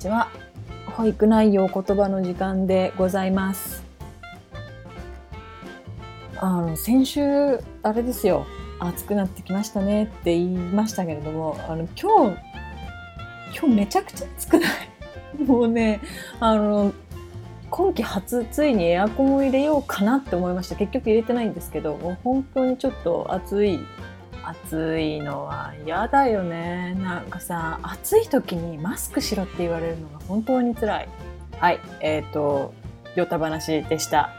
ちは。保育内容言葉の時間でございます。あの先週あれですよ。暑くなってきましたね。って言いましたけれどもあの今日今日めちゃくちゃ暑くない？もうねあの今季初ついにエアコンを入れようかなって思いました。結局入れてないんですけどもう本当にちょっと暑い暑いのは嫌だよね。なんかさ暑い時にマスクしろって言われるのが本当につらい。はいえっ、ー、とヨタ話でした。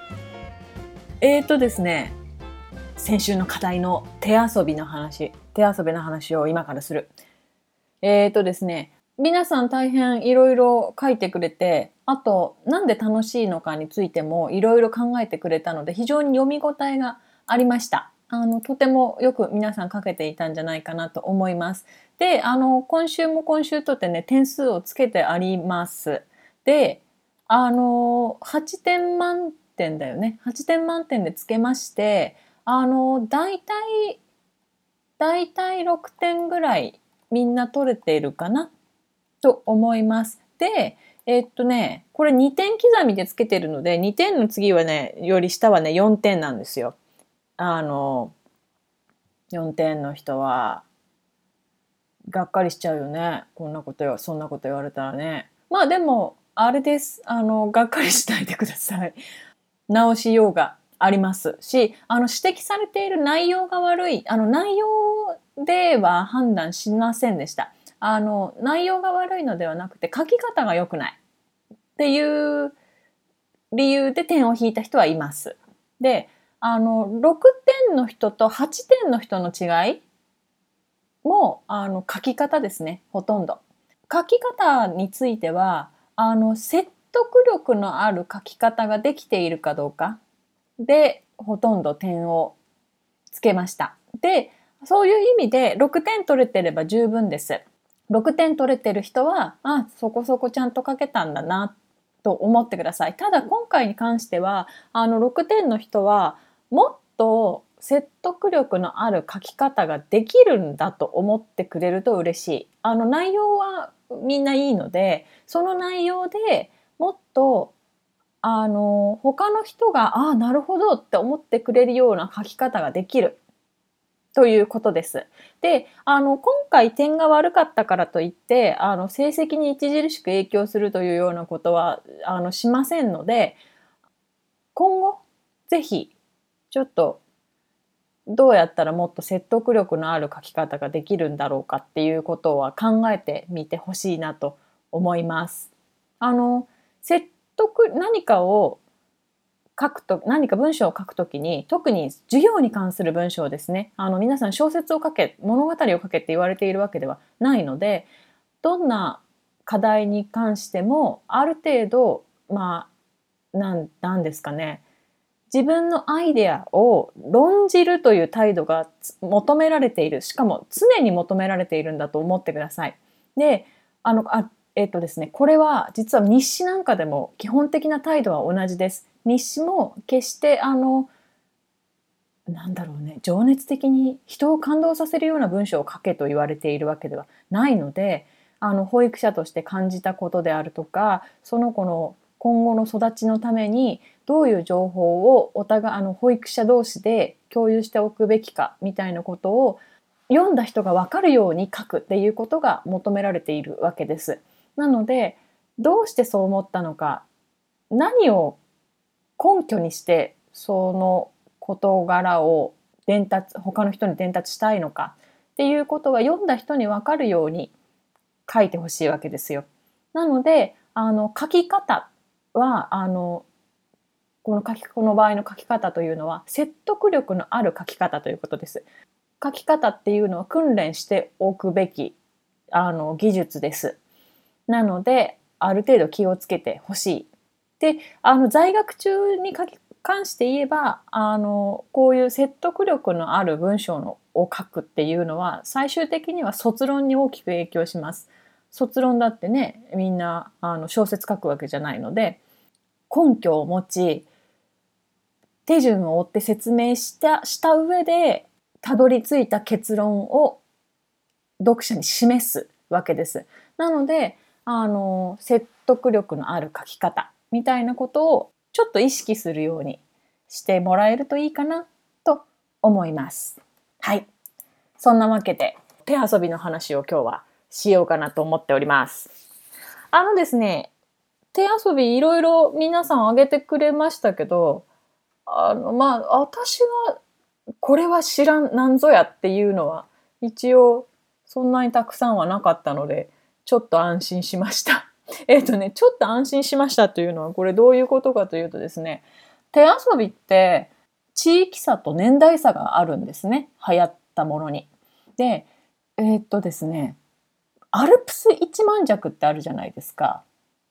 えっ、ー、とですね先週の課題の手遊びの話手遊びの話を今からする。えっ、ー、とですね皆さん大変いろいろ書いてくれてあとなんで楽しいのかについてもいろいろ考えてくれたので非常に読み応えがありました。あのとてもよく皆さんかけていたんじゃないかなと思います。であの今週も今週とってね点数をつけてあります。であの8点満点だよね8点満点でつけましてあの大体大体6点ぐらいみんな取れているかな？と思います。でえっとねこれ2点刻みでつけてるので2点の次はねより下はね4点なんですよ。あの4点の人はがっかりしちゃうよね。こんなことよそんなこと言われたらね。まあでもあれです。あのがっかりしないでください。直しようがあります。しあの指摘されている内容が悪い。あの内容では判断しませんでした。あの内容が悪いのではなくて書き方が良くない。っていう理由で点を引いた人はいます。であの6点の人と8点の人の違いもあの書き方ですねほとんど。書き方についてはあの説得力のある書き方ができているかどうかでほとんど点をつけました。でそういう意味で6点取れてれば十分です。6点取れてる人はあそこそこちゃんと書けたんだなと思ってください。ただ今回に関してはあの6点の人はもっと説得力のある書き方ができるんだと思ってくれると嬉しい。あの内容はみんないいのでその内容でもっとあの他の人がああなるほどって思ってくれるような書き方ができるということです。であの今回点が悪かったからといってあの成績に著しく影響するというようなことはあのしませんので今後ぜひちょっとどうやったらもっと説得力のある書き方ができるんだろうかっていうことは考えてみてほしいなと思います。あの説得何かを書くと何か文章を書くときに特に授業に関する文章ですねあの皆さん小説を書け物語を書けって言われているわけではないのでどんな課題に関してもある程度まあなんですかね自分のアイデアを論じるという態度が求められているしかも常に求められているんだと思ってください。であのあえっ、とですねこれは実は日誌なんかでも基本的な態度は同じです。日誌も決してあのなんだろうね情熱的に人を感動させるような文章を書けと言われているわけではないのであの保育者として感じたことであるとかその子の今後の育ちのためにどういう情報をお互いあの保育者同士で共有しておくべきかみたいなことを読んだ人が分かるように書くっていうことが求められているわけです。なのでどうしてそう思ったのか何を根拠にしてその事柄を伝達他の人に伝達したいのかっていうことが読んだ人に分かるように書いてほしいわけですよ。なのであの書き方はあのこの書きこの場合の書き方というのは説得力のある書き方ということです。書き方っていうのは訓練しておくべきあの技術です。なのである程度気をつけてほしい。であの在学中に書き関して言えばあのこういう説得力のある文章のを書くっていうのは最終的には卒論に大きく影響します。卒論だってねみんなあの小説書くわけじゃないので根拠を持ち手順を追って説明したした上でたどり着いた結論を読者に示すわけです。なのであの説得力のある書き方みたいなことをちょっと意識するようにしてもらえるといいかなと思います。はい。そんなわけで手遊びの話を今日はしようかなと思っております。あのですね、手遊びいろいろ皆さんあげてくれましたけど、あの、まあ、私はこれは知らん、なんぞやっていうのは一応そんなにたくさんはなかったので、ちょっと安心しました。えっとね、ちょっと安心しましたというのは、これどういうことかというとですね、手遊びって地域差と年代差があるんですね。流行ったものに。で、えー、っとですね、アルプス一万尺ってあるじゃないですか。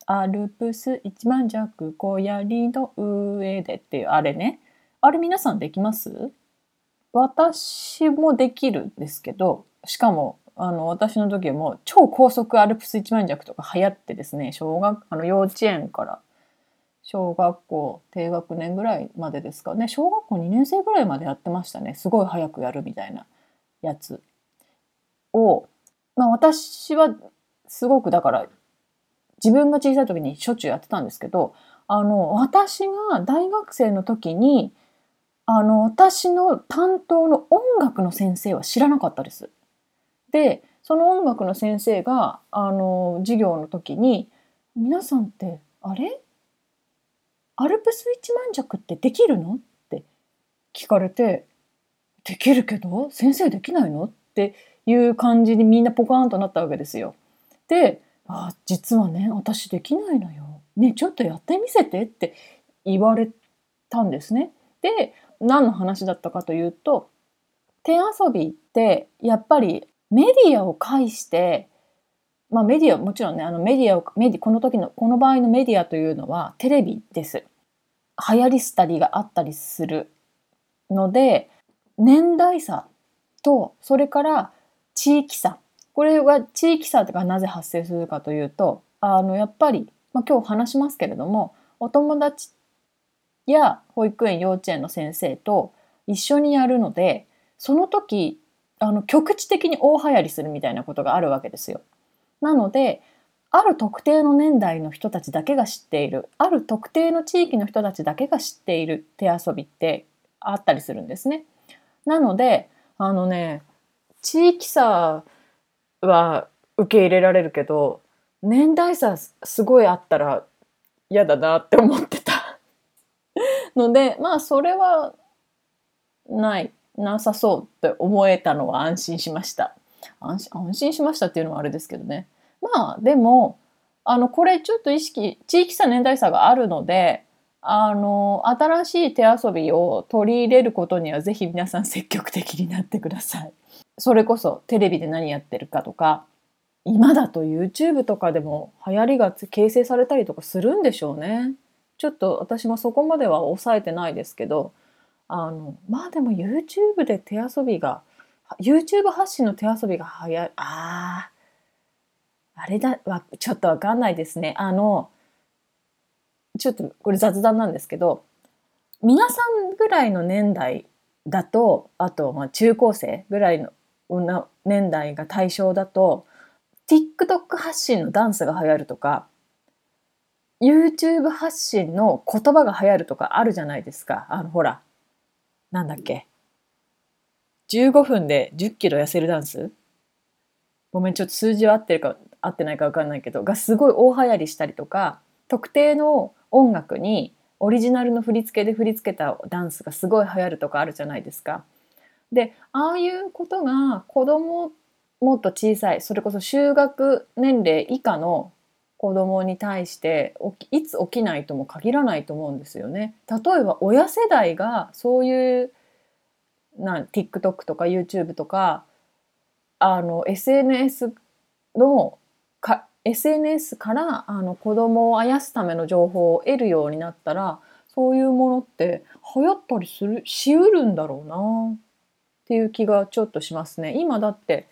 アルプス一万尺小槍の上でっていうあれね。あれ皆さんできます？私もできるんですけど、しかもあの私の時も超高速アルプス一万尺とか流行ってですね小学あの幼稚園から小学校低学年ぐらいまでですかね小学校2年生ぐらいまでやってましたねすごい早くやるみたいなやつを、まあ、私はすごくだから自分が小さい時にしょっちゅうやってたんですけどあの私が大学生の時にあの私の担当の音楽の先生は知らなかったです。でその音楽の先生があの授業の時に「皆さんってあれ？アルプス一万尺ってできるの?」って聞かれて「できるけど？先生できないの?」っていう感じにみんなポカーンとなったわけですよ。で「あ実はね私できないのよ。ねちょっとやってみせて」って言われたんですね。で何の話だったかというと手遊びってやっぱりメディアを介して、まあメディア、もちろんね、あのメディアを、メディこの時の、この場合のメディアというのはテレビです。流行り廃りがあったりするので、年代差と、それから地域差。これは地域差がなぜ発生するかというと、あの、やっぱり、まあ今日話しますけれども、お友達や保育園幼稚園の先生と一緒にやるのでその時あの局地的に大流行りするみたいなことがあるわけですよ。なのである特定の年代の人たちだけが知っているある特定の地域の人たちだけが知っている手遊びってあったりするんですね。なのであのね地域差は受け入れられるけど年代差すごいあったら嫌だなって思ってた のでまあそれはないなさそうって思えたのは安心しました。安心しましたっていうのはあれですけどね。まあでもあのこれちょっと意識地域差年代差があるのであの新しい手遊びを取り入れることにはぜひ皆さん積極的になってください。それこそテレビで何やってるかとか今だと YouTube とかでも流行りが形成されたりとかするんでしょうね。ちょっと私もそこまでは抑えてないですけどあのまあでも YouTube で手遊びが YouTube 発信の手遊びがはやああれだわちょっとわかんないですねあのちょっとこれ雑談なんですけど皆さんぐらいの年代だとあとまあ中高生ぐらいの年代が対象だと TikTok 発信のダンスが流行るとか YouTube 発信の言葉が流行るとかあるじゃないですか。あのほらなんだっけ。15分で10キロ痩せるダンス。ごめんちょっと数字は合ってるか合ってないか分かんないけどがすごい大流行りしたりとか特定の音楽にオリジナルの振り付けで振り付けたダンスがすごい流行るとかあるじゃないですか。でああいうことが子供もっと小さいそれこそ就学年齢以下の子供に対していつ起きないとも限らないと思うんですよね。例えば親世代がそういうな TikTok とか YouTube とかあの SNS のか SNS からあの子供をあやすための情報を得るようになったらそういうものって流行ったりするしうるんだろうなっていう気がちょっとしますね。今だって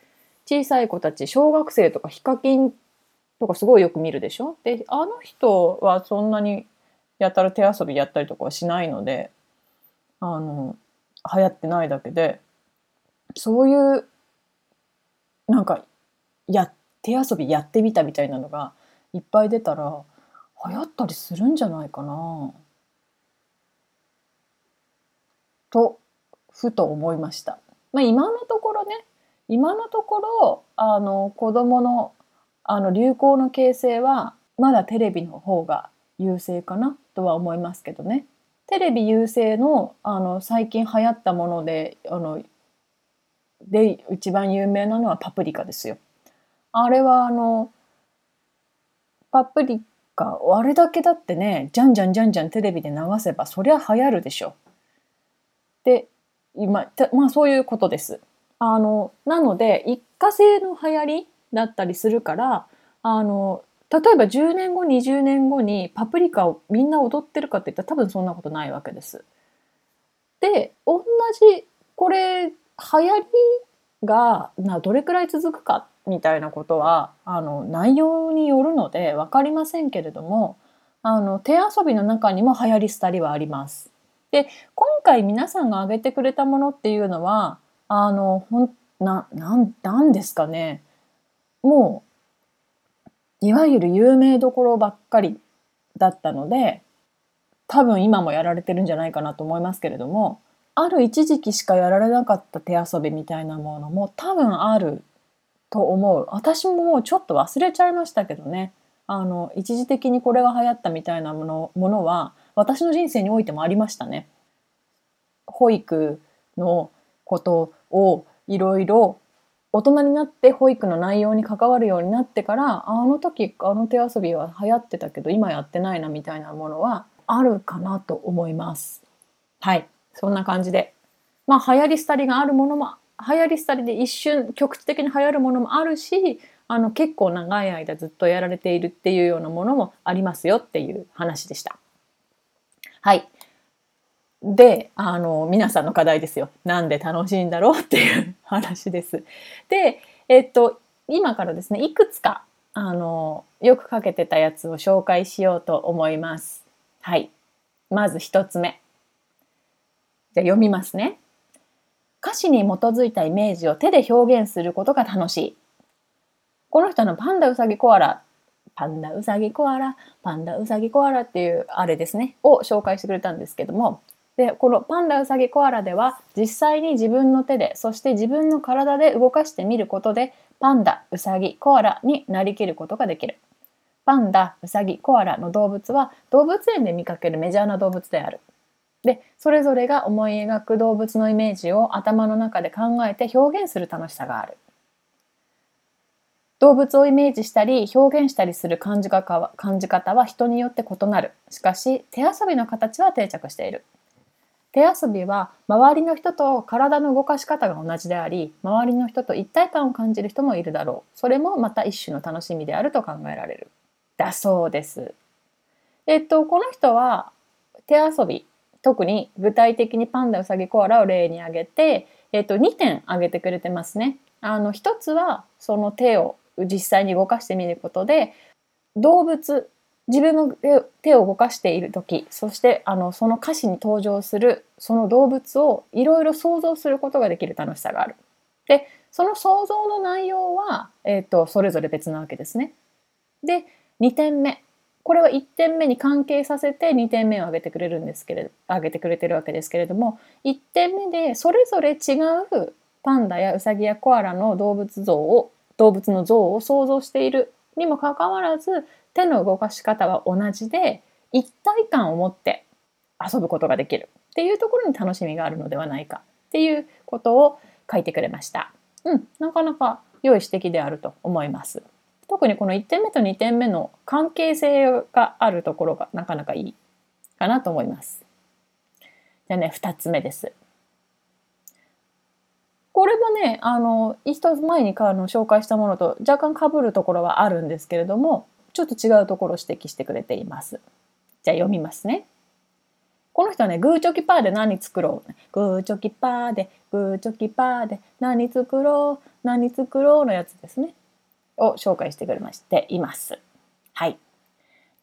小さい子たち小学生とかヒカキンとかすごいよく見るでしょ？であの人はそんなにやたら手遊びやったりとかはしないのであの流行ってないだけでそういうなんかや手遊びやってみたみたいなのがいっぱい出たら流行ったりするんじゃないかなとふと思いました。まあ、今のところね今のところあの子どものあの流行の形成はまだテレビの方が優勢かなとは思いますけどね。テレビ優勢のあの最近流行ったものであので一番有名なのはパプリカですよ。あれはあのパプリカあれだけだってねじゃんじゃんじゃんじゃんテレビで流せばそりゃ流行るでしょ。で今まあそういうことです。あのなので一過性の流行りだったりするからあの例えば10年後20年後にパプリカをみんな踊ってるかっていったら多分そんなことないわけです。で同じこれ流行りがなどれくらい続くかみたいなことはあの内容によるので分かりませんけれどもあの手遊びの中にも流行り廃りはあります。で今回皆さんが挙げてくれたものっていうのはあのほんななんなんですかね。もういわゆる有名どころばっかりだったので多分今もやられてるんじゃないかなと思いますけれどもある一時期しかやられなかった手遊びみたいなものも多分あると思う。私ももうちょっと忘れちゃいましたけどね。あの一時的にこれが流行ったみたいなものものは私の人生においてもありましたね。保育のことをいろいろ大人になって保育の内容に関わるようになってからあの時あの手遊びは流行ってたけど今やってないなみたいなものはあるかなと思います。はいそんな感じでまあ流行り廃りがあるものも流行り廃りで一瞬局地的に流行るものもあるしあの結構長い間ずっとやられているっていうようなものもありますよっていう話でした。はい。で、あの、皆さんの課題ですよ。なんで楽しいんだろうっていう 話です。で、えっと、今からですね、いくつか、あの、よくかけてたやつを紹介しようと思います。はい。まず一つ目。じゃ読みますね。歌詞に基づいたイメージを手で表現することが楽しい。この人のパンダウサギコアラパンダウサギコアラパンダウサギコアラっていうあれですね。を紹介してくれたんですけども。でこのパンダウサギコアラでは実際に自分の手でそして自分の体で動かしてみることでパンダウサギコアラになりきることができるパンダウサギコアラの動物は動物園で見かけるメジャーな動物である。でそれぞれが思い描く動物のイメージを頭の中で考えて表現する楽しさがある。動物をイメージしたり表現したりする感じ方は感じ方は人によって異なる。しかし手遊びの形は定着している。手遊びは周りの人と体の動かし方が同じであり周りの人と一体感を感じる人もいるだろう。それもまた一種の楽しみであると考えられる。だそうです。えっとこの人は手遊び特に具体的にパンダウサギコアラを例に挙げて、えっと、2点挙げてくれてますね。あの一つはその手を実際に動かしてみることで動物自分の手を動かしている時そしてあのその歌詞に登場するその動物をいろいろ想像することができる楽しさがある。でその想像の内容は、えーと、それぞれ別なわけですね。で2点目これは1点目に関係させて2点目を挙げてくれるんですけれど挙げてくれてるわけですけれども1点目でそれぞれ違うパンダやウサギやコアラの動物像を動物の像を想像しているにもかかわらず手の動かし方は同じで一体感を持って遊ぶことができるっていうところに楽しみがあるのではないかっていうことを書いてくれました。うん、なかなか良い指摘であると思います。特にこの1点目と2点目の関係性があるところがなかなかいいかなと思います。じゃあね、2つ目です。これもね、あの、一つ前にあの紹介したものと若干被るところはあるんですけれども、ちょっと違うところを指摘してくれています。じゃあ読みますね。この人はね、グーチョキパーで何作ろう。グーチョキパーで、グーチョキパーで何作ろう、何作ろうのやつですね。を紹介してくれましています。はい。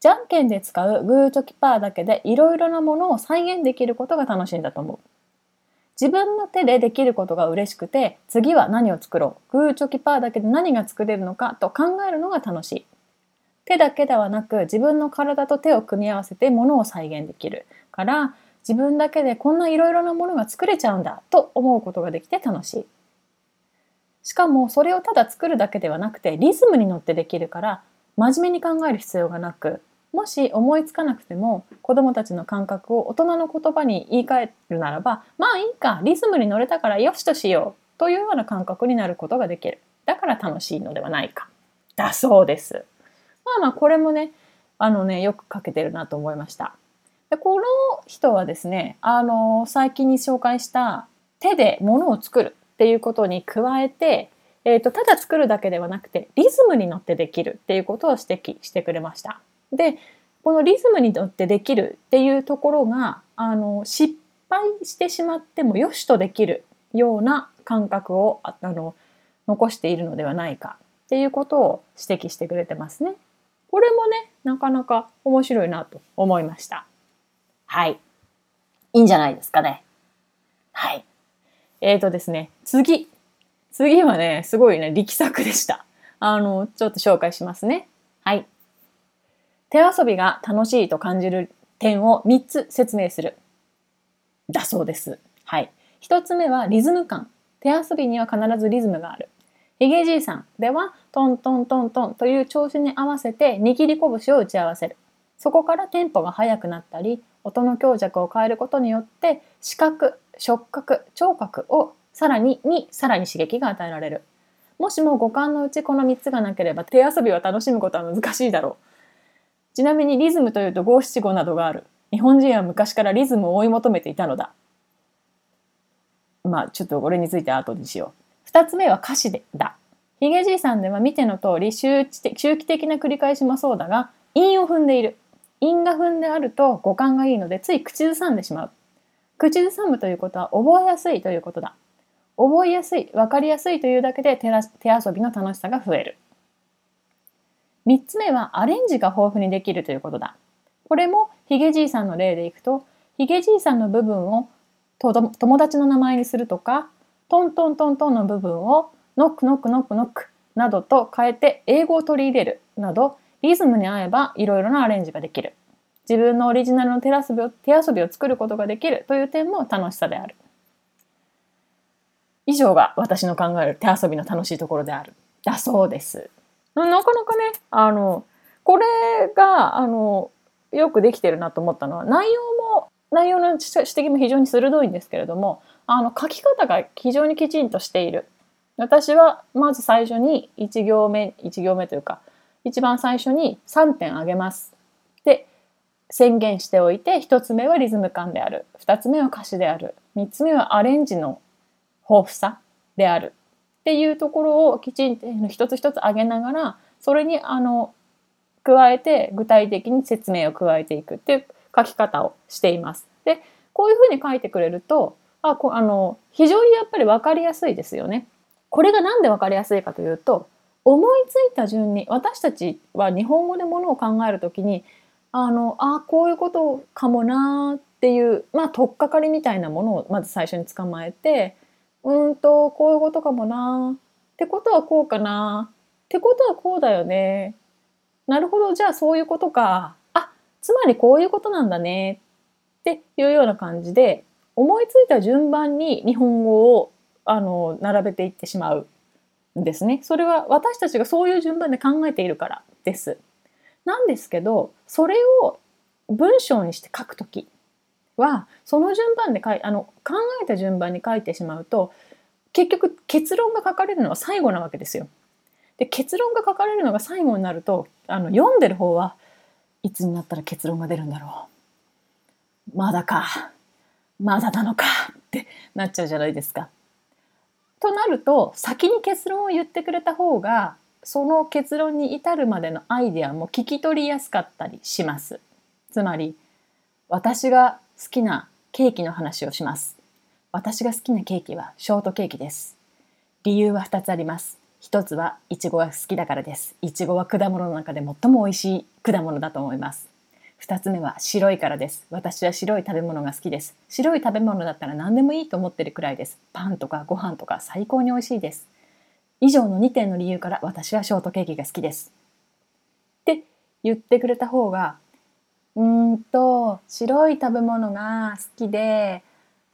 じゃんけんで使うグーチョキパーだけでいろいろなものを再現できることが楽しいんだと思う。自分の手でできることが嬉しくて次は何を作ろうグーチョキパーだけで何が作れるのかと考えるのが楽しい手だけではなく自分の体と手を組み合わせてものを再現できるから自分だけでこんないろいろなものが作れちゃうんだと思うことができて楽しい。しかもそれをただ作るだけではなくてリズムに乗ってできるから真面目に考える必要がなくもし思いつかなくても子どもたちの感覚を大人の言葉に言い換えるならばまあいいかリズムに乗れたからよしとしようというような感覚になることができるだから楽しいのではないかだそうです。まあまあこれもねあのねよく書けてるなと思いました。でこの人はですねあの最近に紹介した手で物を作るっていうことに加えて、えーと、ただ作るだけではなくてリズムに乗ってできるっていうことを指摘してくれました。でこのリズムに乗ってできるっていうところがあの失敗してしまってもよしとできるような感覚をあの残しているのではないかっていうことを指摘してくれてますね。これもねなかなか面白いなと思いました。はい。いいんじゃないですかね。はい。えっ、ー、とですね、次。次はね、すごいね、力作でした。あの、ちょっと紹介しますね。手遊びが楽しいと感じる点を3つ説明する。だそうです。はい。1つ目はリズム感。手遊びには必ずリズムがある。ヒゲじいさんでは、トントントントンという調子に合わせて握り拳を打ち合わせる。そこからテンポが速くなったり、音の強弱を変えることによって視覚、触覚、聴覚をさらににさらに刺激が与えられる。もしも五感のうちこの3つがなければ手遊びを楽しむことは難しいだろう。ちなみにリズムというと五七五などがある。日本人は昔からリズムを追い求めていたのだ。まあちょっとこれについて後にしよう。2つ目は歌詞でだ。ヒゲじいさんでは見ての通り周期的な繰り返しもそうだが韻を踏んでいる。韻が踏んであると五感がいいのでつい口ずさんでしまう。口ずさむということは覚えやすいということだ。覚えやすい、わかりやすいというだけで手遊びの楽しさが増える。3つ目はアレンジが豊富にできるということだ。これもヒゲじいさんの例でいくと、ヒゲじいさんの部分を友達の名前にするとか、トントントントンの部分をノックノックノックノックなどと変えて英語を取り入れるなど、リズムに合えばいろいろなアレンジができる。自分のオリジナルの手遊びを手遊びを作ることができるという点も楽しさである。以上が私の考える手遊びの楽しいところである。だそうです。なかなかね、あの、これが、あの、よくできてるなと思ったのは、内容も、内容の指摘も非常に鋭いんですけれども、あの、書き方が非常にきちんとしている。私は、まず最初に1行目、1行目というか、一番最初に3点あげます。で、宣言しておいて、1つ目はリズム感である。2つ目は歌詞である。3つ目はアレンジの豊富さである。っていうところをきちんと一つ一つ挙げながら、それにあの、加えて具体的に説明を加えていくっていう書き方をしています。で、こういうふうに書いてくれると、あこあの非常にやっぱり分かりやすいですよね。これが何で分かりやすいかというと思いついた順に私たちは日本語でものを考えるときにあのあこういうことかもなっていうまあ取っかかりみたいなものをまず最初に捕まえてうんとこういうことかもな。ってことはこうかな。ってことはこうだよね。なるほどじゃあそういうことか。あつまりこういうことなんだね。っていうような感じで思いついた順番に日本語をあの並べていってしまうんですね。それは私たちがそういう順番で考えているからです。なんですけど、それを文章にして書くときは、その順番で書いあの考えた順番に書いてしまうと、結局結論が書かれるのは最後なわけですよ。で結論が書かれるのが最後になるとあの読んでる方はいつになったら結論が出るんだろうまだかまだなのかってなっちゃうじゃないですか。となると先に結論を言ってくれた方がその結論に至るまでのアイデアも聞き取りやすかったりします。つまり私が好きなケーキの話をします。私が好きなケーキはショートケーキです。理由は2つあります。1つはイチゴが好きだからです。イチゴは果物の中で最も美味しい果物だと思います。2つ目は白いからです。私は白い食べ物が好きです。白い食べ物だったら何でもいいと思ってるくらいです。パンとかご飯とか最高に美味しいです。以上の2点の理由から私はショートケーキが好きです。で、言ってくれた方がうんと白い食べ物が好きで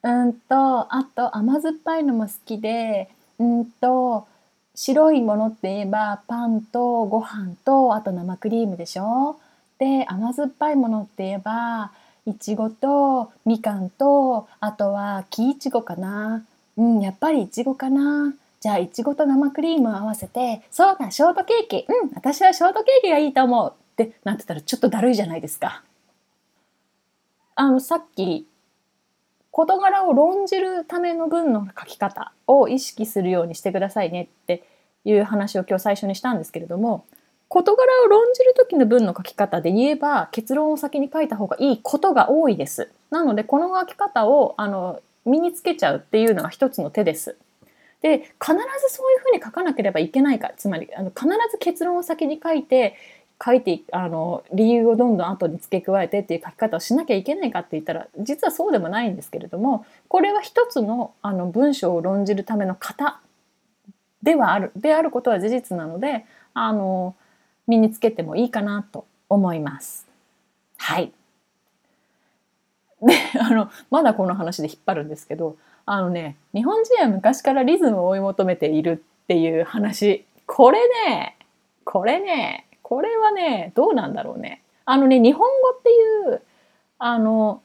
うんとあと甘酸っぱいのも好きでうんと白いものって言えばパンとご飯とあと生クリームでしょ？で甘酸っぱいものって言えばいちごとみかんとあとは木いちごかな？うんやっぱりいちごかな。じゃあいちごと生クリームを合わせてそうだショートケーキ。うん私はショートケーキがいいと思うってなってたらちょっとだるいじゃないですか。あのさっき事柄を論じるための文の書き方を意識するようにしてくださいねっていう話を今日最初にしたんですけれども事柄を論じる時の文の書き方で言えば結論を先に書いた方がいいことが多いです。なのでこの書き方をあの身につけちゃうっていうのが一つの手です。で必ずそういうふうに書かなければいけないかつまりあの必ず結論を先に書いて書いてあの理由をどんどん後に付け加えてっていう書き方をしなきゃいけないかって言ったら実はそうでもないんですけれどもこれは一つのあの文章を論じるための型ではあるであることは事実なのであの身につけてもいいかなと思います。はい。であのまだこの話で引っ張るんですけどあのね日本人は昔からリズムを追い求めているっていう話これねこれねこれはね、どうなんだろうね。あのね、日本語っていう、あの、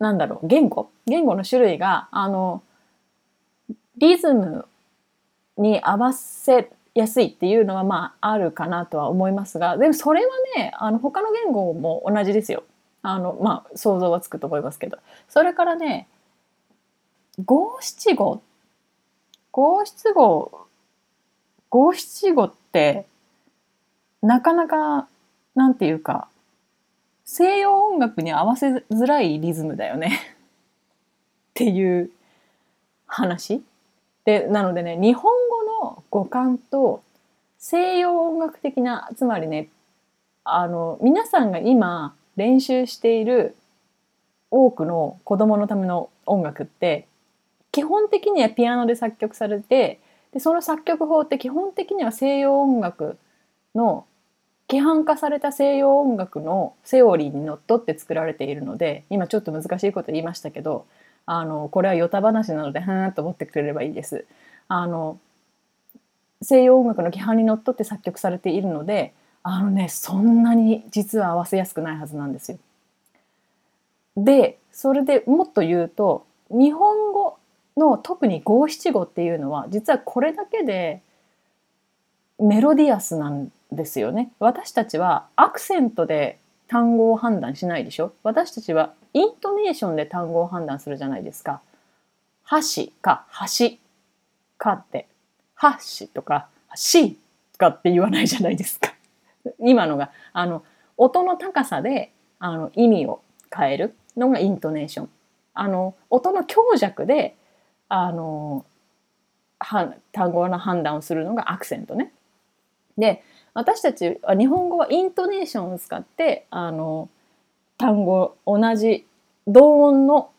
なんだろう、言語？言語の種類が、あの、リズムに合わせやすいっていうのはまああるかなとは思いますが、でもそれはね、あの他の言語も同じですよ。あの、まあ想像はつくと思いますけど。それからね、五七五、五七五、五七五って、なかなかなんていうか西洋音楽に合わせづらいリズムだよね。っていう話。でなのでね日本語の語感と西洋音楽的なつまりねあの皆さんが今練習している多くの子供のための音楽って基本的にはピアノで作曲されてでその作曲法って基本的には西洋音楽の規範化された西洋音楽のセオリーにのっとって作られているので今ちょっと難しいこと言いましたけどあのこれはヨタ話なのでふーんと思ってくれればいいです。あの西洋音楽の規範にのっとって作曲されているのであのねそんなに実は合わせやすくないはずなんですよ。でそれでもっと言うと日本語の特に五七五っていうのは実はこれだけでメロディアスなんですよね。私たちはアクセントで単語を判断しないでしょ？私たちはイントネーションで単語を判断するじゃないですか。箸か橋かって、箸とかしかって言わないじゃないですか。今のが、あの、音の高さであの意味を変えるのがイントネーション。あの、音の強弱で、あの、単語の判断をするのがアクセントね。で、私たちは日本語はイントネーションを使ってあの単語同じ同音の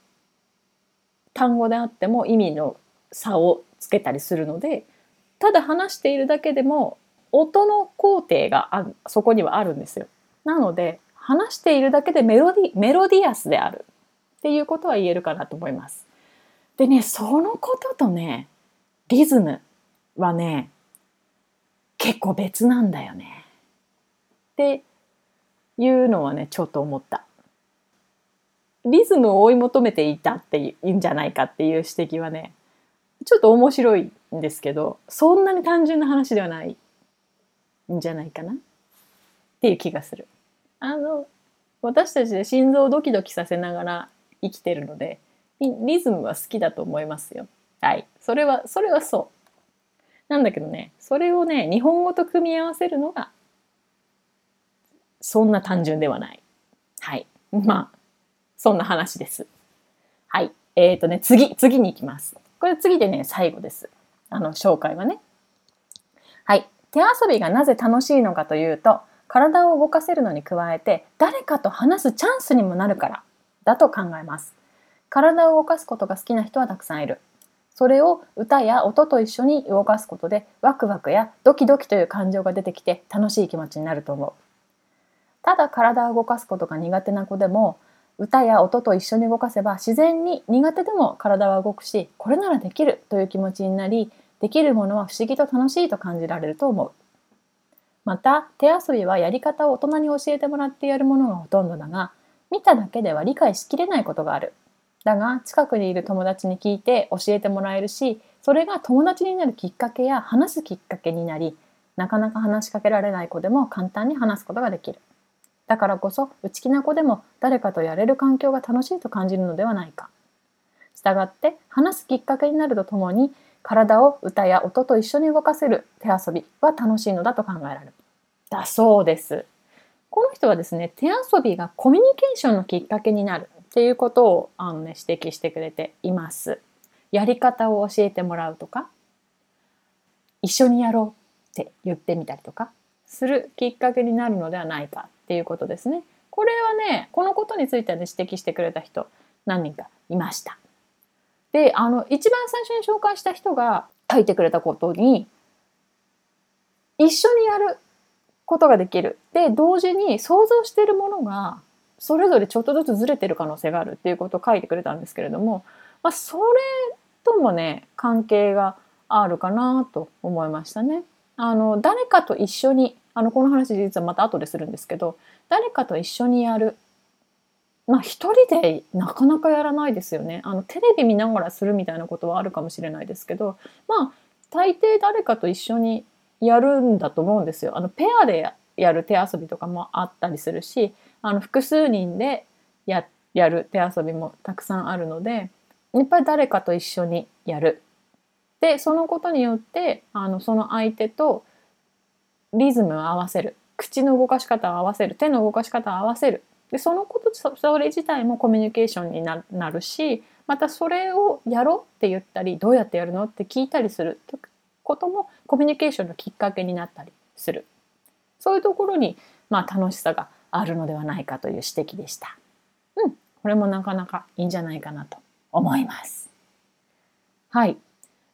単語であっても意味の差をつけたりするのでただ話しているだけでも音の工程があそこにはあるんですよ。なので話しているだけでメロディメロディアスであるっていうことは言えるかなと思います。でねそのこととねリズムはね結構別なんだよね。っていうのはねちょっと思った。リズムを追い求めていたっていいんじゃないかっていう指摘はねちょっと面白いんですけどそんなに単純な話ではないんじゃないかなっていう気がする。あの私たちで心臓をドキドキさせながら生きてるのでリズムは好きだと思いますよ。はい。それは、それはそう。なんだけどね、それをね、日本語と組み合わせるのが、そんな単純ではない。はい。まあ、そんな話です。はい。えっ、ー、とね、次、次に行きます。これ次でね、最後です。あの、紹介はね。はい。手遊びがなぜ楽しいのかというと、体を動かせるのに加えて、誰かと話すチャンスにもなるから、だと考えます。体を動かすことが好きな人はたくさんいる。それを歌や音と一緒に動かすことでワクワクやドキドキという感情が出てきて楽しい気持ちになると思う。ただ体を動かすことが苦手な子でも歌や音と一緒に動かせば自然に苦手でも体は動くしこれならできるという気持ちになりできるものは不思議と楽しいと感じられると思う。また手遊びはやり方を大人に教えてもらってやるものがほとんどだが見ただけでは理解しきれないことがある。だが近くにいる友達に聞いて教えてもらえるしそれが友達になるきっかけや話すきっかけになりなかなか話しかけられない子でも簡単に話すことができる。だからこそ内気な子でも誰かとやれる環境が楽しいと感じるのではないか。したがって話すきっかけになるとともに体を歌や音と一緒に動かせる手遊びは楽しいのだと考えられる。だそうです。この人はですね手遊びがコミュニケーションのきっかけになる。っていうことをあの、ね、指摘してくれています。やり方を教えてもらうとか一緒にやろうって言ってみたりとかするきっかけになるのではないかっていうことですね。これはねこのことについてね指摘してくれた人何人かいました。であの一番最初に紹介した人が書いてくれたことに一緒にやることができるで同時に想像しているものがそれぞれちょっとずつずれてる可能性があるっていうことを書いてくれたんですけれども、まあ、それともね関係があるかなと思いましたね。あの誰かと一緒にあのこの話実はまた後でするんですけど誰かと一緒にやるまあ一人でなかなかやらないですよねあのテレビ見ながらするみたいなことはあるかもしれないですけどまあ大抵誰かと一緒にやるんだと思うんですよ。あのペアでやる手遊びとかもあったりするしあの複数人でややる手遊びもたくさんあるのでやっぱり誰かと一緒にやる。でそのことによってあのその相手とリズムを合わせる。口の動かし方を合わせる。手の動かし方を合わせる。でそのことそれ自体もコミュニケーションになるしまたそれをやろうって言ったりどうやってやるのって聞いたりする。こともコミュニケーションのきっかけになったりする。そういうところに、まあ、楽しさがあるのではないかという指摘でした。うん、これもなかなかいいんじゃないかなと思います。はい。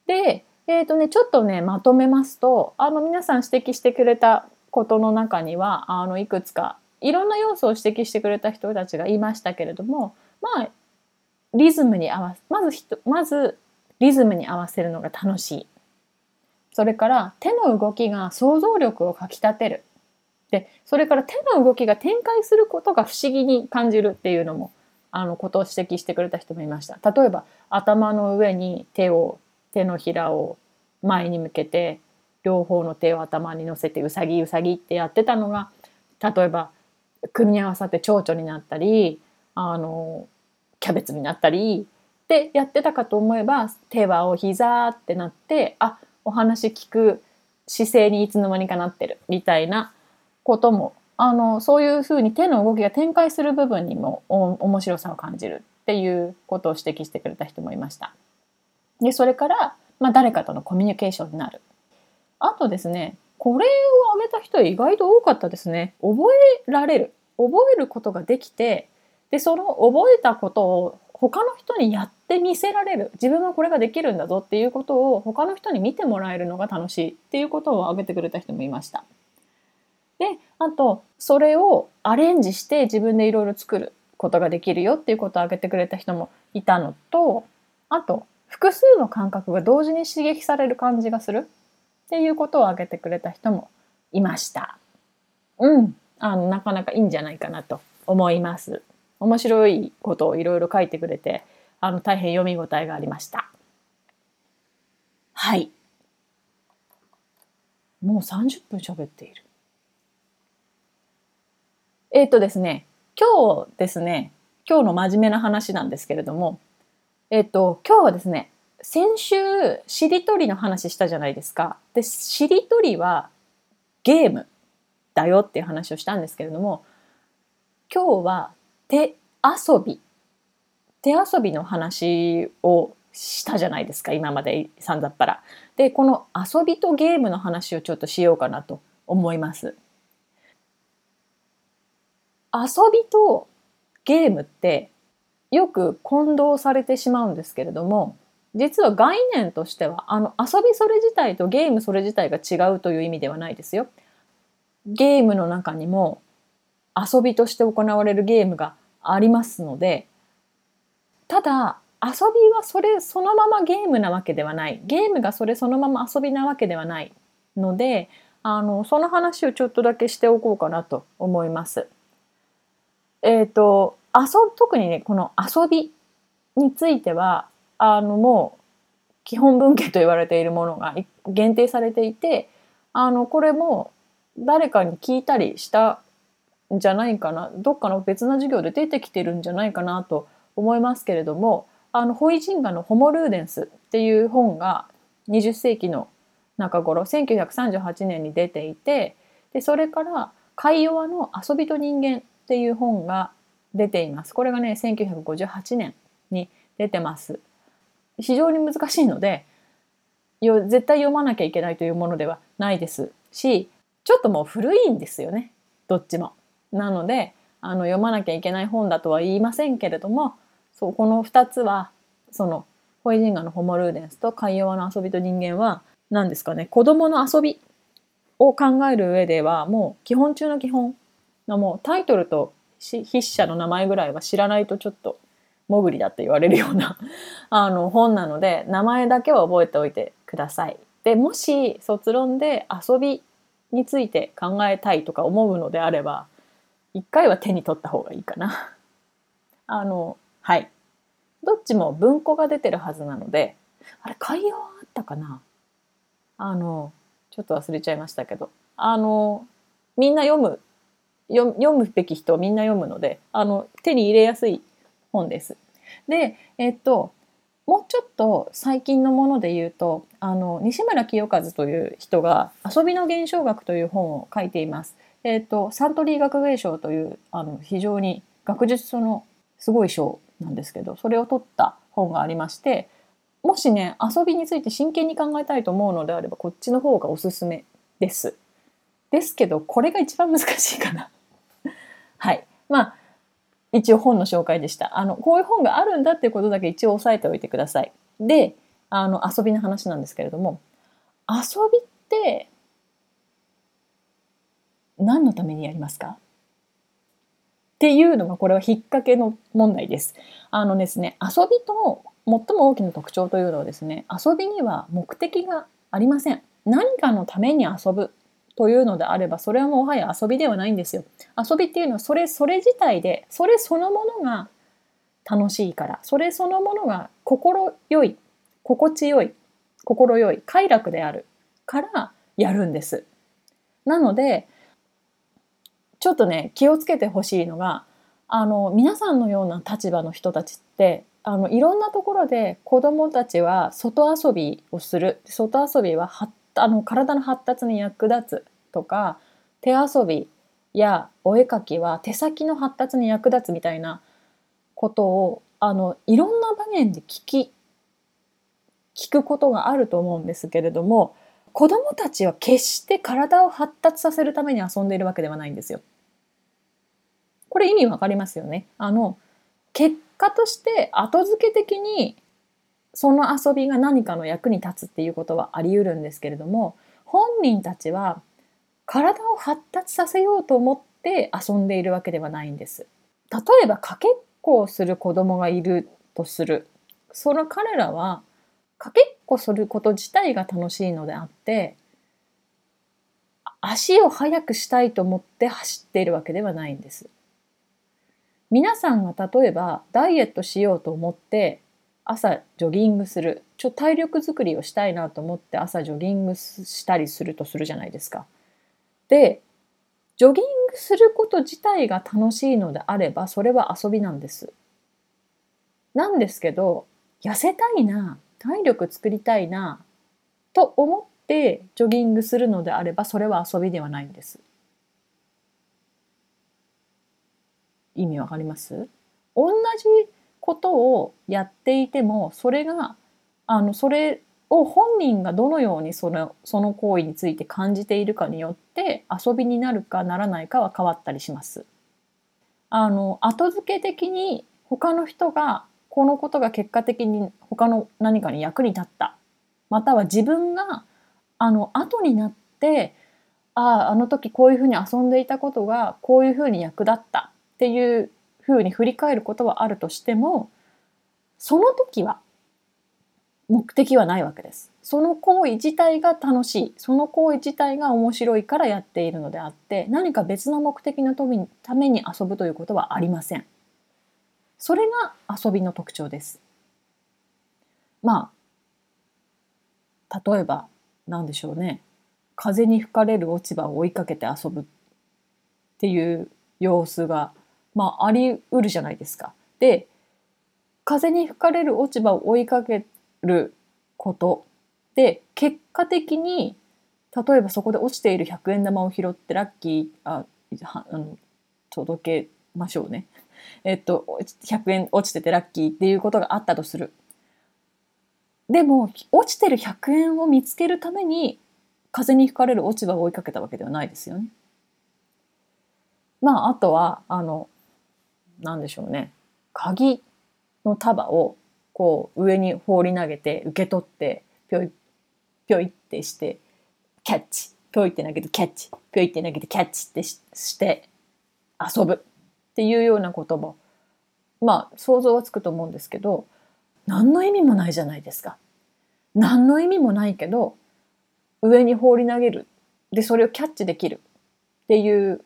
で、えっ、ー、とね、ちょっとね、まとめますと、あの、皆さん指摘してくれたことの中には、あの、いくつか、いろんな要素を指摘してくれた人たちがいましたけれども、まあ、リズムに合わせ、まずひと、まず、リズムに合わせるのが楽しい。それから手の動きが想像力をかきたてる。でそれから手の動きが展開することが不思議に感じるっていうのもあのことを指摘してくれた人もいました。例えば頭の上に手を手のひらを前に向けて両方の手を頭に乗せてうさぎうさぎってやってたのが例えば組み合わさって蝶々になったりあのキャベツになったりってやってたかと思えば手はお膝ってなってあお話聞く姿勢にいつの間にかなってるみたいなこともあのそういうふうに手の動きが展開する部分にも面白さを感じるっていうことを指摘してくれた人もいました。でそれから、まあ、誰かとのコミュニケーションになる。あとですねこれを挙げた人意外と多かったですね。覚えられる覚えることができてでその覚えたことを他の人にやってみせられる自分はこれができるんだぞっていうことを他の人に見てもらえるのが楽しいっていうことを挙げてくれた人もいました。であとそれをアレンジして自分でいろいろ作ることができるよっていうことを挙げてくれた人もいたのとあと複数の感覚が同時に刺激される感じがするっていうことを挙げてくれた人もいました。うん、あのなかなかいいんじゃないかなと思います。面白いことをいろいろ書いてくれてあの大変読み応えがありました。はい。もう30分喋っている。えっ、ー、とですね、今日ですね、今日の真面目な話なんですけれども、えっ、ー、と、今日はですね、先週、しりとりの話したじゃないですか。で、しりとりはゲームだよっていう話をしたんですけれども、今日は手遊び、手遊びの話をしたじゃないですか、今までさんざっぱら。で、この遊びとゲームの話をちょっとしようかなと思います。遊びとゲームってよく混同されてしまうんですけれども実は概念としてはあの遊びそれ自体とゲームそれ自体が違うという意味ではないですよ。ゲームの中にも遊びとして行われるゲームがありますのでただ遊びはそれそのままゲームなわけではないゲームがそれそのまま遊びなわけではないのであのその話をちょっとだけしておこうかなと思います。えっ、ー、と遊特にねこの遊びについてはあのもう基本文献と言われているものが限定されていてあのこれも誰かに聞いたりしたんじゃないかなどっかの別な授業で出てきてるんじゃないかなと思いますけれどもあのホイジンガの「ホモ・ルーデンス」っていう本が20世紀の中頃1938年に出ていてでそれから「カイヨワの遊びと人間」っていう本が出ています。これがね1958年に出てます。非常に難しいのでよ絶対読まなきゃいけないというものではないですしちょっともう古いんですよねどっちも。なのであの読まなきゃいけない本だとは言いませんけれどもそうこの2つはそのホイジンガの「ホモ・ルーデンス」と「海洋の遊びと人間は」何ですかね子供の遊びを考える上ではもう基本中の基本のもうタイトルと筆者の名前ぐらいは知らないとちょっとモグリだって言われるような あの本なので名前だけは覚えておいてください。でもし卒論で遊びについて考えたいとか思うのであれば一回は手に取った方がいいかな。あのはいどっちも文庫が出てるはずなのであれ会話あったかな？あのちょっと忘れちゃいましたけどあのみんな読む読むべき人はみんな読むのであの手に入れやすい本です。で、えっと、もうちょっと最近のもので言うとあの西村清和という人が「遊びの現象学」という本を書いています。えっと、サントリー学芸賞というあの非常に学術書のすごい賞なんですけどそれを取った本がありましてもしね遊びについて真剣に考えたいと思うのであればこっちの方がおすすめです。ですけどこれが一番難しいかな。はい。まあ一応本の紹介でした。あの、こういう本があるんだっていうことだけ一応押さえておいてください。で、あの、遊びの話なんですけれども、遊びって何のためにやりますか？っていうのがこれは引っ掛けの問題です。あのですね、遊びと最も大きな特徴というのはですね、遊びには目的がありません。何かのために遊ぶというのであればそれはもはや遊びではないんですよ。遊びっていうのはそれそれ自体でそれそのものが楽しいからそれそのものが心よい心地よい心よい快楽であるからやるんです。なのでちょっとね気をつけてほしいのがあの皆さんのような立場の人たちってあのいろんなところで子どもたちは外遊びをする外遊びはあの体の発達に役立つとか手遊びやお絵描きは手先の発達に役立つみたいなことをあのいろんな場面で聞き聞くことがあると思うんですけれども子どもたちは決して体を発達させるために遊んでいるわけではないんですよ。これ意味わかりますよね。あの結果として後付け的にその遊びが何かの役に立つっていうことはあり得るんですけれども本人たちは体を発達させようと思って遊んでいるわけではないんです。例えばかけっこをする子供がいるとするその彼らはかけっこすること自体が楽しいのであって足を速くしたいと思って走っているわけではないんです。皆さんが例えばダイエットしようと思って朝ジョギングするちょ体力づくりをしたいなと思って朝ジョギングしたりするとするじゃないですか。でジョギングすること自体が楽しいのであればそれは遊びなんです。なんですけど痩せたいな体力作りたいなと思ってジョギングするのであればそれは遊びではないんです。意味わかります？同じことをやっていてもそれがあのそれを本人がどのようにそのその行為について感じているかによって遊びになるかならないかは変わったりします。あの後付け的に他の人がこのことが結果的に他の何かに役に立ったまたは自分があの後になってあああの時こういうふうに遊んでいたことがこういうふうに役立ったっていうふうに振り返ることはあるとしてもその時は目的はないわけです。その行為自体が楽しいその行為自体が面白いからやっているのであって何か別の目的のために遊ぶということはありません。それが遊びの特徴です。まあ例えば何でしょうね風に吹かれる落ち葉を追いかけて遊ぶっていう様子が、まあ、ありうるじゃないですか。で風に吹かれる落ち葉を追いかけることで結果的に例えばそこで落ちている100円玉を拾ってラッキーああの届けましょうね。えっと100円落ちててラッキーっていうことがあったとする。でも落ちてる100円を見つけるために風に吹かれる落ち葉を追いかけたわけではないですよね。まああとはあの何でしょうね。鍵の束をこう上に放り投げて受け取ってぴょいぴょいってしてキャッチ。ぴょいって投げてキャッチ。ぴょいって投げてキャッチってして遊ぶ。っていうようなこともまあ想像はつくと思うんですけど何の意味もないじゃないですか。何の意味もないけど上に放り投げる。でそれをキャッチできる。っていう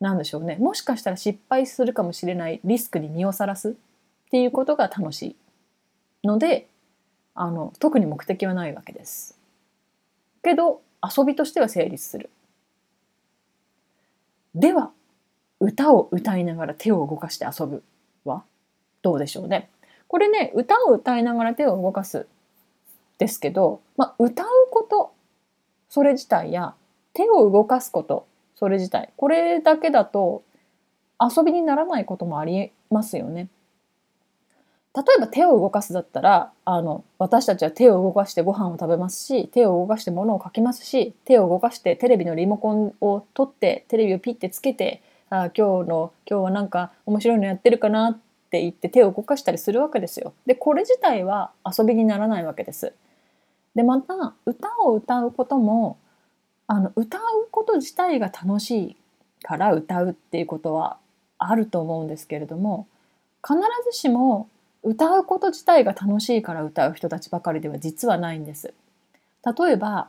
なんでしょうねもしかしたら失敗するかもしれないリスクに身をさらすっていうことが楽しいのであの特に目的はないわけです。けど遊びとしては成立する。では歌を歌いながら手を動かして遊ぶはどうでしょうね。これね歌を歌いながら手を動かすですけど、まあ、歌うことそれ自体や手を動かすことそれ自体これだけだと遊びにならないこともありますよね。例えば手を動かすだったらあの私たちは手を動かしてご飯を食べますし手を動かして物を書きますし手を動かしてテレビのリモコンを取ってテレビをピッてつけてあ今日の今日はなんか面白いのやってるかなって言って手を動かしたりするわけですよ。でこれ自体は遊びにならないわけです。でまた歌を歌うこともあの歌うこと自体が楽しいから歌うっていうことはあると思うんですけれども必ずしも歌うこと自体が楽しいから歌う人たちばかりでは実はないんです。例えば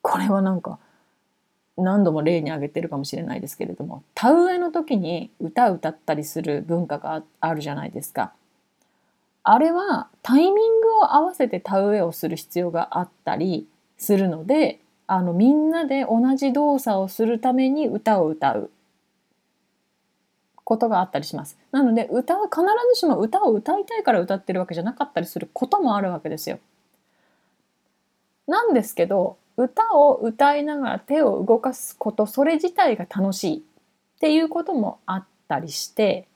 これはなんか何度も例に挙げてるかもしれないですけれども田植えの時に歌を歌ったりする文化があるじゃないですか。あれはタイミングを合わせて田植えをする必要があったりするのであのみんなで同じ動作をするために歌を歌うことがあったりします。なので歌は必ずしも歌を歌いたいから歌ってるわけじゃなかったりすることもあるわけですよ。なんですけど歌を歌いながら手を動かすことそれ自体が楽しいっていうこともあったりして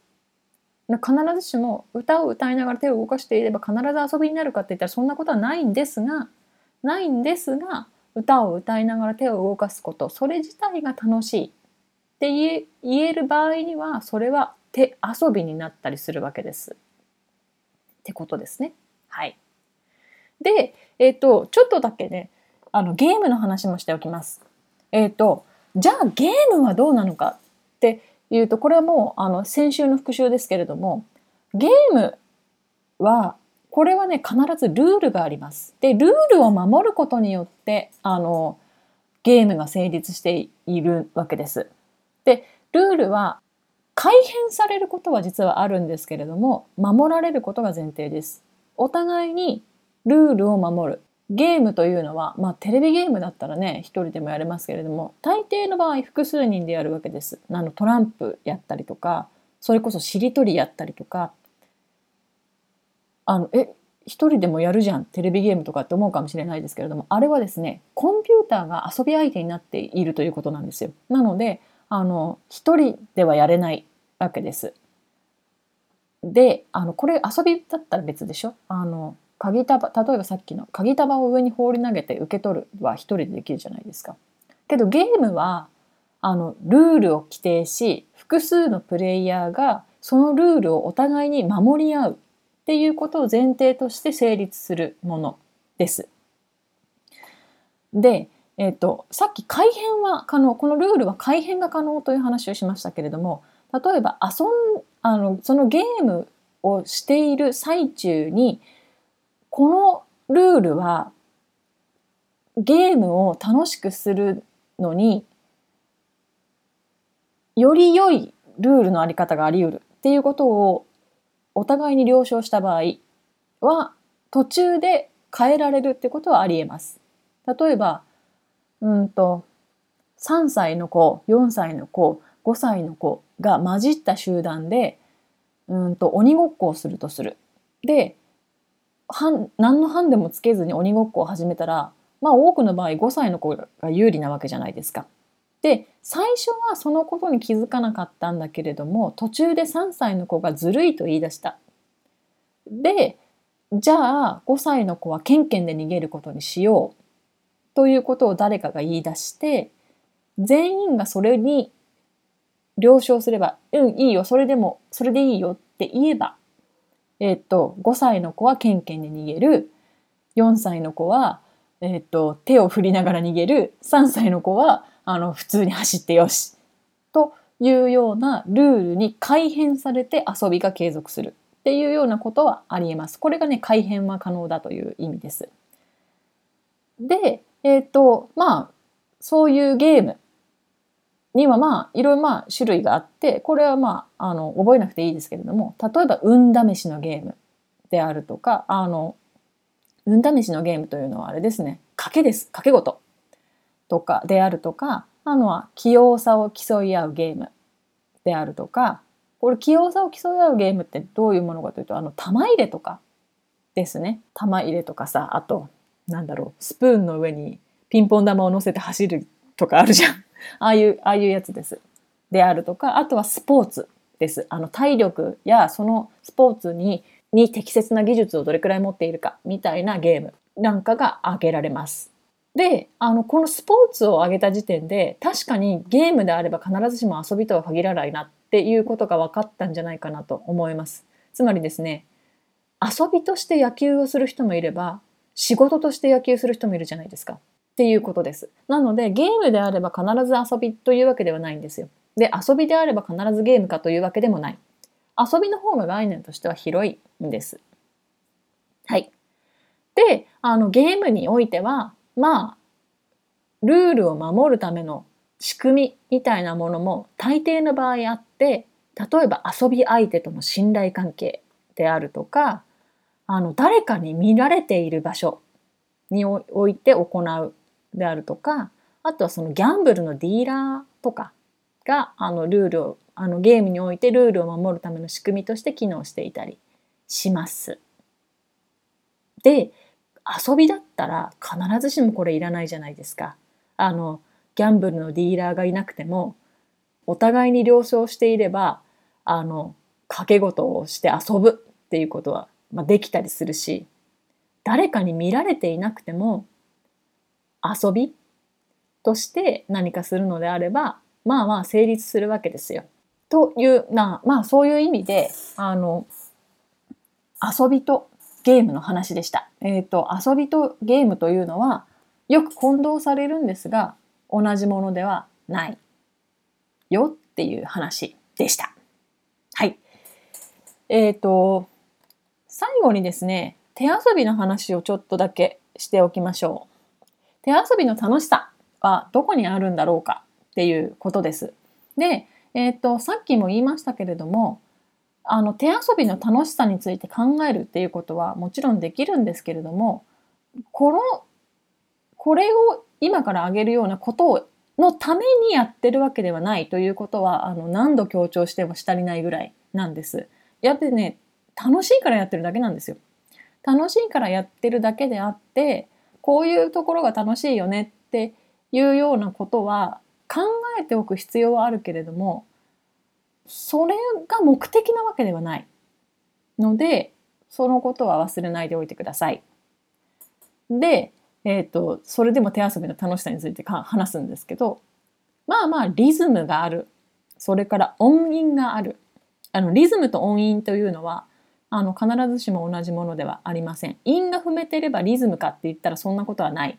必ずしも歌を歌いながら手を動かしていれば必ず遊びになるかって言ったらそんなことはないんですがないんですが歌を歌いながら手を動かすことそれ自体が楽しいって言える場合にはそれは手遊びになったりするわけです。ってことですね。はい。で、え、ー、とちょっとだけねあのゲームの話もしておきます。えっ、ー、とじゃあゲームはどうなのかっていうとこれはもうあの先週の復習ですけれどもゲームはこれはね必ずルールがあります。でルールを守ることによってあのゲームが成立しているわけです。でルールは改変されることは実はあるんですけれども守られることが前提です。お互いにルールを守るゲームというのは、まあ、テレビゲームだったらね一人でもやれますけれども大抵の場合複数人でやるわけです。あのトランプやったりとかそれこそしりとりやったりとかあのえ一人でもやるじゃんテレビゲームとかって思うかもしれないですけれどもあれはですねコンピューターが遊び相手になっているということなんですよ。なのであの一人ではやれないわけです。であのこれ遊びだったら別でしょ？あの鍵束例えばさっきの鍵束を上に放り投げて受け取るは一人でできるじゃないですか。けどゲームはあのルールを規定し複数のプレイヤーがそのルールをお互いに守り合うっていうことを前提として成立するものです。で、えーと、さっき改変は可能このルールは改変が可能という話をしましたけれども例えば遊んあのそのゲームをしている最中にこのルールはゲームを楽しくするのにより良いルールのあり方があり得るっていうことをお互いに了承した場合は途中で変えられるってことはあり得ます。例えばうんと3歳の子4歳の子5歳の子が混じった集団でうんと鬼ごっこをするとする。で何のハンデもつけずに鬼ごっこを始めたらまあ多くの場合5歳の子が有利なわけじゃないですか。で最初はそのことに気づかなかったんだけれども途中で3歳の子がずるいと言い出した。でじゃあ5歳の子はケンケンで逃げることにしようということを誰かが言い出して全員がそれに了承すれば「うんいいよそれでもそれでいいよ」って言えば、えっ、と5歳の子はケンケンで逃げる4歳の子は、えっ、と手を振りながら逃げる3歳の子はあの普通に走ってよしというようなルールに改変されて遊びが継続するっていうようなことはありえます。これがね改変は可能だという意味です。で、えっ、とまあそういうゲームにはまあいろいろまあ種類があってこれはまああの覚えなくていいですけれども例えば運試しのゲームであるとかあの運試しのゲームというのはあれですね賭けです賭け事とかであるとかあのは器用さを競い合うゲームであるとかこれ器用さを競い合うゲームってどういうものかというとあの玉入れとかですね玉入れとかさあとなんだろうスプーンの上にピンポン玉を乗せて走るとかあるじゃん ああいうああいうやつです。であるとかあとはスポーツです。あの体力やそのスポーツにに適切な技術をどれくらい持っているかみたいなゲームなんかが挙げられます。であのこのスポーツを挙げた時点で確かにゲームであれば必ずしも遊びとは限らないなっていうことが分かったんじゃないかなと思います。つまりですね遊びとして野球をする人もいれば仕事として野球する人もいるじゃないですか。っていうことです。なのでゲームであれば必ず遊びというわけではないんですよ。で遊びであれば必ずゲームかというわけでもない。遊びの方が概念としては広いんです。はい。であのゲームにおいてはまあルールを守るための仕組みみたいなものも大抵の場合あって例えば遊び相手との信頼関係であるとかあの誰かに見られている場所において行うであるとかあとはそのギャンブルのディーラーとかがあのルールをあのゲームにおいてルールを守るための仕組みとして機能していたりします。で遊びだったら必ずしもこれいらないじゃないですか。あのギャンブルのディーラーがいなくてもお互いに了承していればあの賭け事をして遊ぶっていうことは、まあ、できたりするし誰かに見られていなくても遊びとして何かするのであればまあまあ成立するわけですよ。というなまあそういう意味であの遊びとゲームの話でした。えっ、ー、と遊びとゲームというのはよく混同されるんですが同じものではないよっていう話でした。はい。えっ、ー、と最後にですね手遊びの話をちょっとだけしておきましょう。手遊びの楽しさはどこにあるんだろうかっていうことです。で、えーと、さっきも言いましたけれどもあの手遊びの楽しさについて考えるっていうことはもちろんできるんですけれどもこのこれを今から挙げるようなことをのためにやってるわけではないということはあの何度強調してもしたりないぐらいなんです。やってね楽しいからやってるだけなんですよ。楽しいからやってるだけであってこういうところが楽しいよねっていうようなことは考えておく必要はあるけれどもそれが目的なわけではないのでそのことは忘れないでおいてください。で、えーと、それでも手遊びの楽しさについて話すんですけどまあまあリズムがあるそれから音韻があるあのリズムと音韻というのはあの必ずしも同じものではありません。韻が踏めてればリズムかって言ったらそんなことはない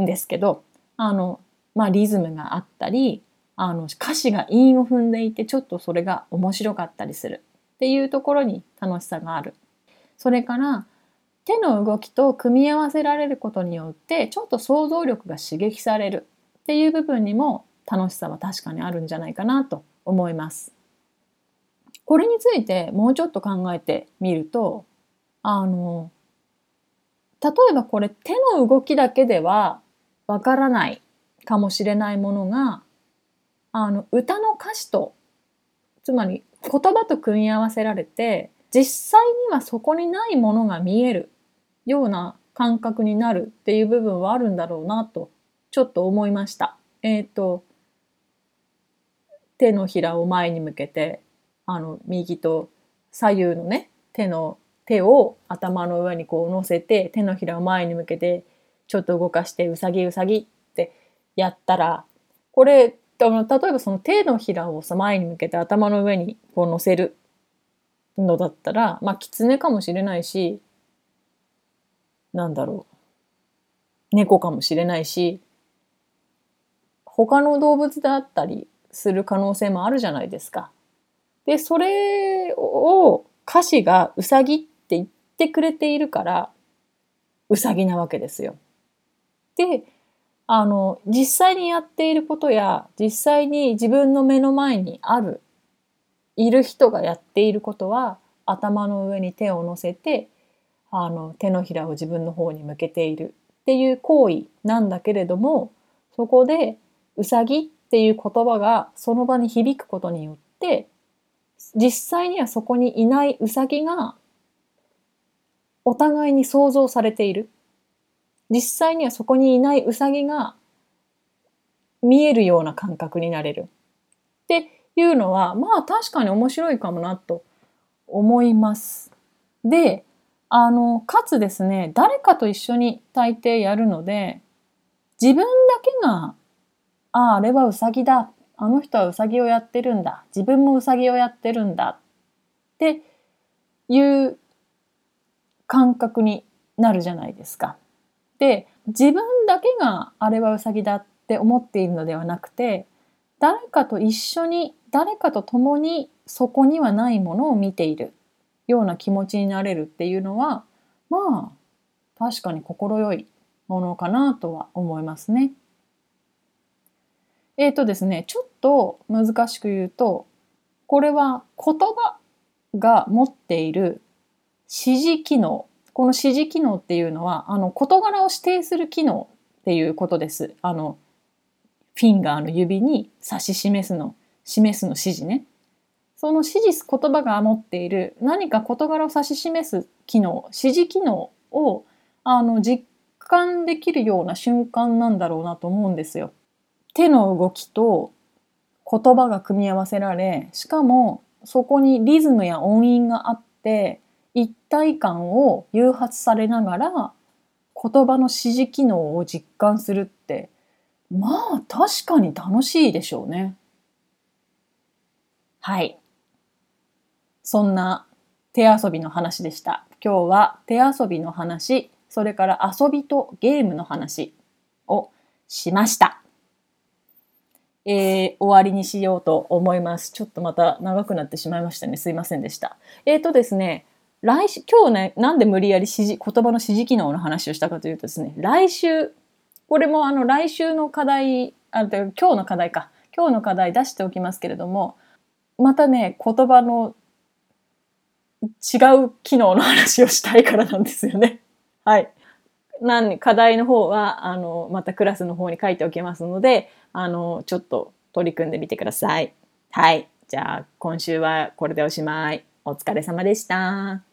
んですけどあの、まあ、リズムがあったりあの歌詞が韻を踏んでいてちょっとそれが面白かったりするっていうところに楽しさがある。それから手の動きと組み合わせられることによってちょっと想像力が刺激されるっていう部分にも楽しさは確かにあるんじゃないかなと思います。これについてもうちょっと考えてみるとあの例えばこれ手の動きだけではわからないかもしれないものがあの歌の歌詞とつまり言葉と組み合わせられて実際にはそこにないものが見えるような感覚になるっていう部分はあるんだろうなとちょっと思いました。えっ、ー、と手のひらを前に向けてあの右と左右のね手の手を頭の上にこう乗せて手のひらを前に向けてちょっと動かしてうさぎうさぎってやったらこれ例えばその手のひらをさ前に向けて頭の上にこう乗せるのだったらまあ狐かもしれないしなんだろう猫かもしれないし他の動物だったりする可能性もあるじゃないですか。でそれを歌詞がうさぎって言ってくれているからうさぎなわけですよ。であの実際にやっていることや実際に自分の目の前にあるいる人がやっていることは頭の上に手を乗せてあの手のひらを自分の方に向けているっていう行為なんだけれどもそこでうさぎっていう言葉がその場に響くことによって実際にはそこにいないうさぎがお互いに想像されている。実際にはそこにいないうさぎが見えるような感覚になれるっていうのはまあ確かに面白いかもなと思います。であのかつですね誰かと一緒に大抵やるので自分だけがあああれはうさぎだあの人はうさぎをやってるんだ自分もうさぎをやってるんだっていう感覚になるじゃないですか。で自分だけがあれはうさぎだって思っているのではなくて誰かと一緒に誰かと共にそこにはないものを見ているような気持ちになれるっていうのはまあ確かに快いものかなとは思いますね。えっ、ー、とですねちょっと難しく言うとこれは言葉が持っている指示機能この指示機能っていうのはあの事柄を指定する機能っていうことです。あのフィンガーの指に指し示すの示すの指示ね。その指示言葉が持っている何か事柄を指し示す機能指示機能をあの実感できるような瞬間なんだろうなと思うんですよ。手の動きと言葉が組み合わせられしかもそこにリズムや音韻があって一体感を誘発されながら言葉の指示機能を実感するってまあ確かに楽しいでしょうね。はい。そんな手遊びの話でした。今日は手遊びの話、それから遊びとゲームの話をしました。えー、終わりにしようと思います。ちょっとまた長くなってしまいましたね。すいませんでした。えっ、ー、とですね、来週、今日ね、なんで無理やり指示、言葉の指示機能の話をしたかというとですね、来週、これもあの来週の課題、あ今日の課題か、今日の課題出しておきますけれども、またね、言葉の違う機能の話をしたいからなんですよね。はい。何課題の方はあのまたクラスの方に書いておきますのであのちょっと取り組んでみてください。はい。じゃあ今週はこれでおしまい。お疲れ様でした。